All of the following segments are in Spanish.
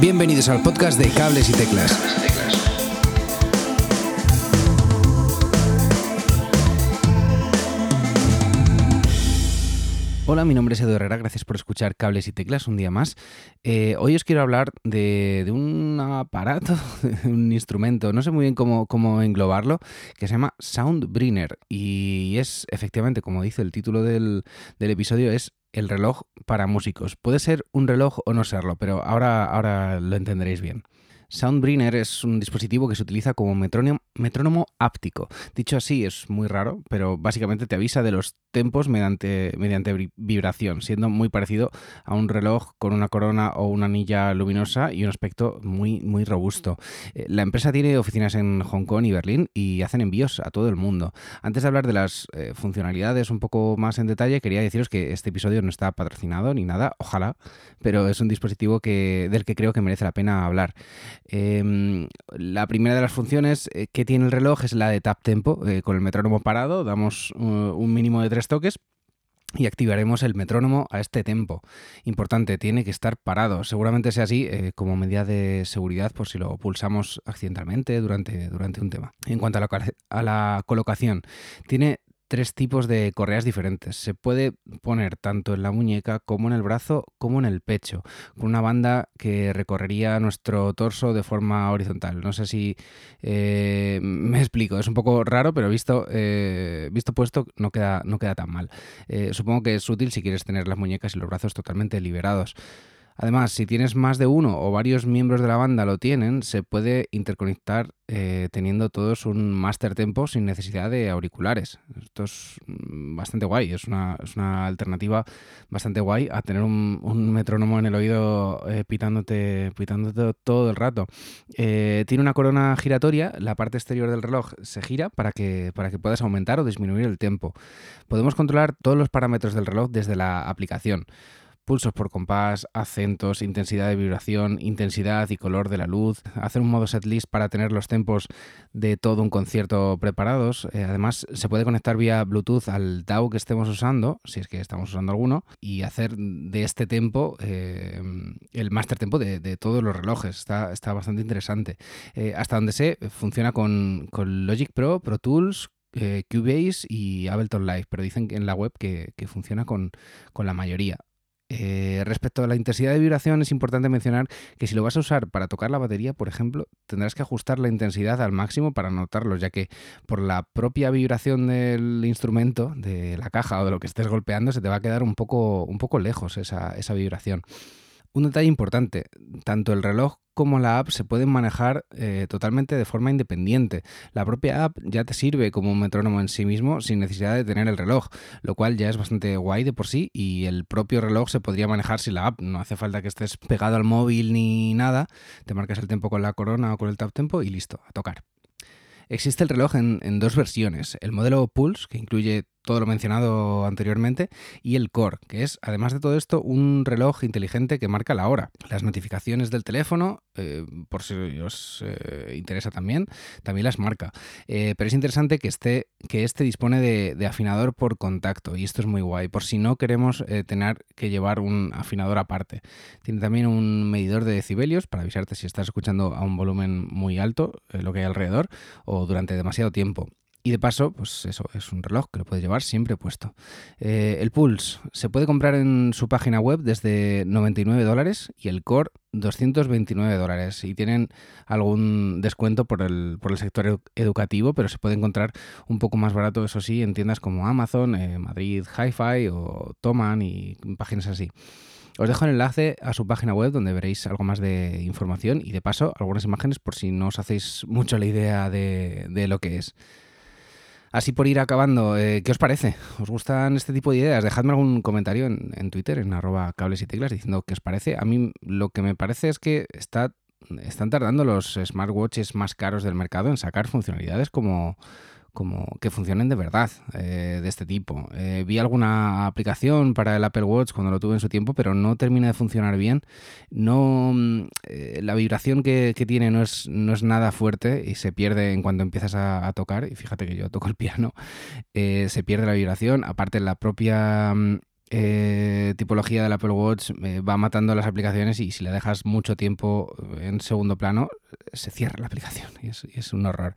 Bienvenidos al podcast de Cables y Teclas. Hola, mi nombre es Edu Herrera, gracias por escuchar Cables y Teclas un día más. Eh, hoy os quiero hablar de, un aparato, un instrumento, no sé muy bien cómo, cómo englobarlo, que se llama Soundbringer y es efectivamente, como dice el título del, del episodio, es el reloj para músicos. Puede ser un reloj o no serlo, pero ahora, ahora lo entenderéis bien. Soundbringer es un dispositivo que se utiliza como metrónomo, áptico. Dicho así es muy raro, pero básicamente te avisa de los tempos mediante, vibración, siendo muy parecido a un reloj con una corona o una anilla luminosa y un aspecto muy, muy robusto. Eh, la empresa tiene oficinas en Hong Kong y Berlín y hacen envíos a todo el mundo. Antes de hablar de las eh, funcionalidades un poco más en detalle, quería deciros que este episodio no está patrocinado ni nada, ojalá, pero es un dispositivo que, del que creo que merece la pena hablar. Em, la primera de las funciones eh, que tiene el reloj es la de tap tempo. Eh, con el metrónomo parado damos uh, un mínimo de tres toques y activaremos el metrónomo a este tempo. Importante, tiene que estar parado. Seguramente sea así eh, como medida de seguridad por si lo pulsamos accidentalmente durante, durante un tema. En cuanto a la, a la colocación, tiene tres tipos de correas diferentes. Se puede poner tanto en la muñeca como en el brazo como en el pecho, con una banda que recorrería nuestro torso de forma horizontal. No sé si eh, me explico, es un poco raro, pero visto, eh, visto puesto no queda, no queda tan mal. Eh, supongo que es útil si quieres tener las muñecas y los brazos totalmente liberados. Además, si tienes más de uno o varios miembros de la banda lo tienen, se puede interconectar eh, teniendo todos un master tempo sin necesidad de auriculares. Esto es mm, bastante guay, es una, alternativa bastante guay a tener un, metrónomo en el oído eh, pitándote, pitándote todo el rato. Eh, tiene una corona giratoria, la parte exterior del reloj se gira para que, para que puedas aumentar o disminuir el tiempo. Podemos controlar todos los parámetros del reloj desde la aplicación pulsos por compás, acentos, intensidad de vibración, intensidad y color de la luz, hacer un modo setlist para tener los tempos de todo un concierto preparados. Eh, además, se puede conectar vía Bluetooth al DAW que estemos usando, si es que estamos usando alguno, y hacer de este tempo eh, el master tempo de, todos los relojes. Está, está bastante interesante. Eh, hasta donde sé, funciona con, Logic Pro, Pro Tools, Cubase y Ableton Live, pero dicen en la web que, funciona con, con, la mayoría. Eh, respecto a la intensidad de vibración, es importante mencionar que si lo vas a usar para tocar la batería, por ejemplo, tendrás que ajustar la intensidad al máximo para notarlo, ya que por la propia vibración del instrumento, de la caja o de lo que estés golpeando, se te va a quedar un poco, un poco lejos esa, esa vibración. Un detalle importante, tanto el reloj como la app se pueden manejar eh, totalmente de forma independiente. La propia app ya te sirve como un metrónomo en sí mismo sin necesidad de tener el reloj, lo cual ya es bastante guay de por sí y el propio reloj se podría manejar sin la app. No hace falta que estés pegado al móvil ni nada, te marcas el tiempo con la corona o con el tap tempo y listo, a tocar. Existe el reloj en, dos versiones, el modelo Pulse, que incluye todo lo mencionado anteriormente, y el Core, que es, además de todo esto, un reloj inteligente que marca la hora. Las notificaciones del teléfono, eh, por si os eh, interesa también, también las marca. Eh, pero es interesante que, esté, que este dispone de, afinador por contacto, y esto es muy guay, por si no queremos tener que llevar un afinador aparte. Tiene también un medidor de decibelios para avisarte si estás escuchando a un volumen muy alto, lo que hay alrededor, o durante demasiado tiempo. Y de paso, pues eso, es un reloj que lo puedes llevar siempre puesto. Eh, el Pulse se puede comprar en su página web desde 99 dólares y el Core 229 dólares. Y tienen algún descuento por el, por el sector educativo, pero se puede encontrar un poco más barato, eso sí, en tiendas como Amazon, eh, Madrid Hi-Fi o Toman y páginas así. Os dejo el enlace a su página web donde veréis algo más de información y de paso algunas imágenes por si no os hacéis mucho la idea de, de lo que es. Así por ir acabando, eh, ¿qué os parece? ¿Os gustan este tipo de ideas? Dejadme algún comentario en, Twitter, en arroba cables y teclas, diciendo qué os parece. A mí lo que me parece es que está, están tardando los smartwatches más caros del mercado en sacar funcionalidades como como que funcionen de verdad eh, de este tipo. Eh, vi alguna aplicación para el Apple Watch cuando lo tuve en su tiempo, pero no termina de funcionar bien. No, mm, eh, la vibración que, tiene no es, no es nada fuerte y se pierde en cuanto empiezas a, tocar. Y fíjate que yo toco el piano, se pierde la vibración. Aparte, la propia mm, tipología del Apple Watch va matando las aplicaciones y si la dejas mucho tiempo en segundo plano, se cierra la aplicación y es, un horror.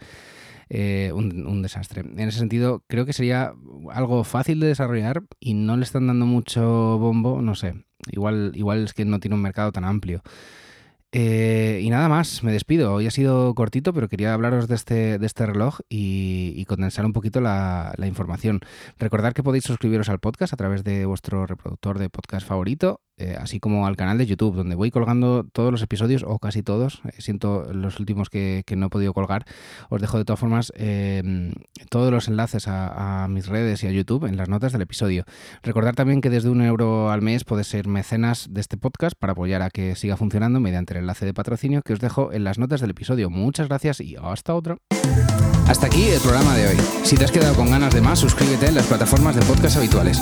Un, un, desastre. En ese sentido, creo que sería algo fácil de desarrollar y no le están dando mucho bombo, no sé. Igual, igual es que no tiene un mercado tan amplio. Eh, y nada más, me despido. Hoy ha sido cortito, pero quería hablaros de este, de este reloj y, condensar un poquito la, información. Recordad que podéis suscribiros al podcast a través de vuestro reproductor de podcast favorito, eh, así como al canal de YouTube, donde voy colgando todos los episodios, o casi todos. Eh, siento los últimos que, no he podido colgar. Os dejo de todas formas em, todos los enlaces a, a, mis redes y a YouTube en las notas del episodio. Recordad también que desde un euro al mes podéis ser mecenas de este podcast para apoyar a que siga funcionando mediante el enlace de patrocinio que os dejo en las notas del episodio. Muchas gracias y hasta otro. Hasta aquí el programa de hoy. Si te has quedado con ganas de más, suscríbete en las plataformas de podcast habituales.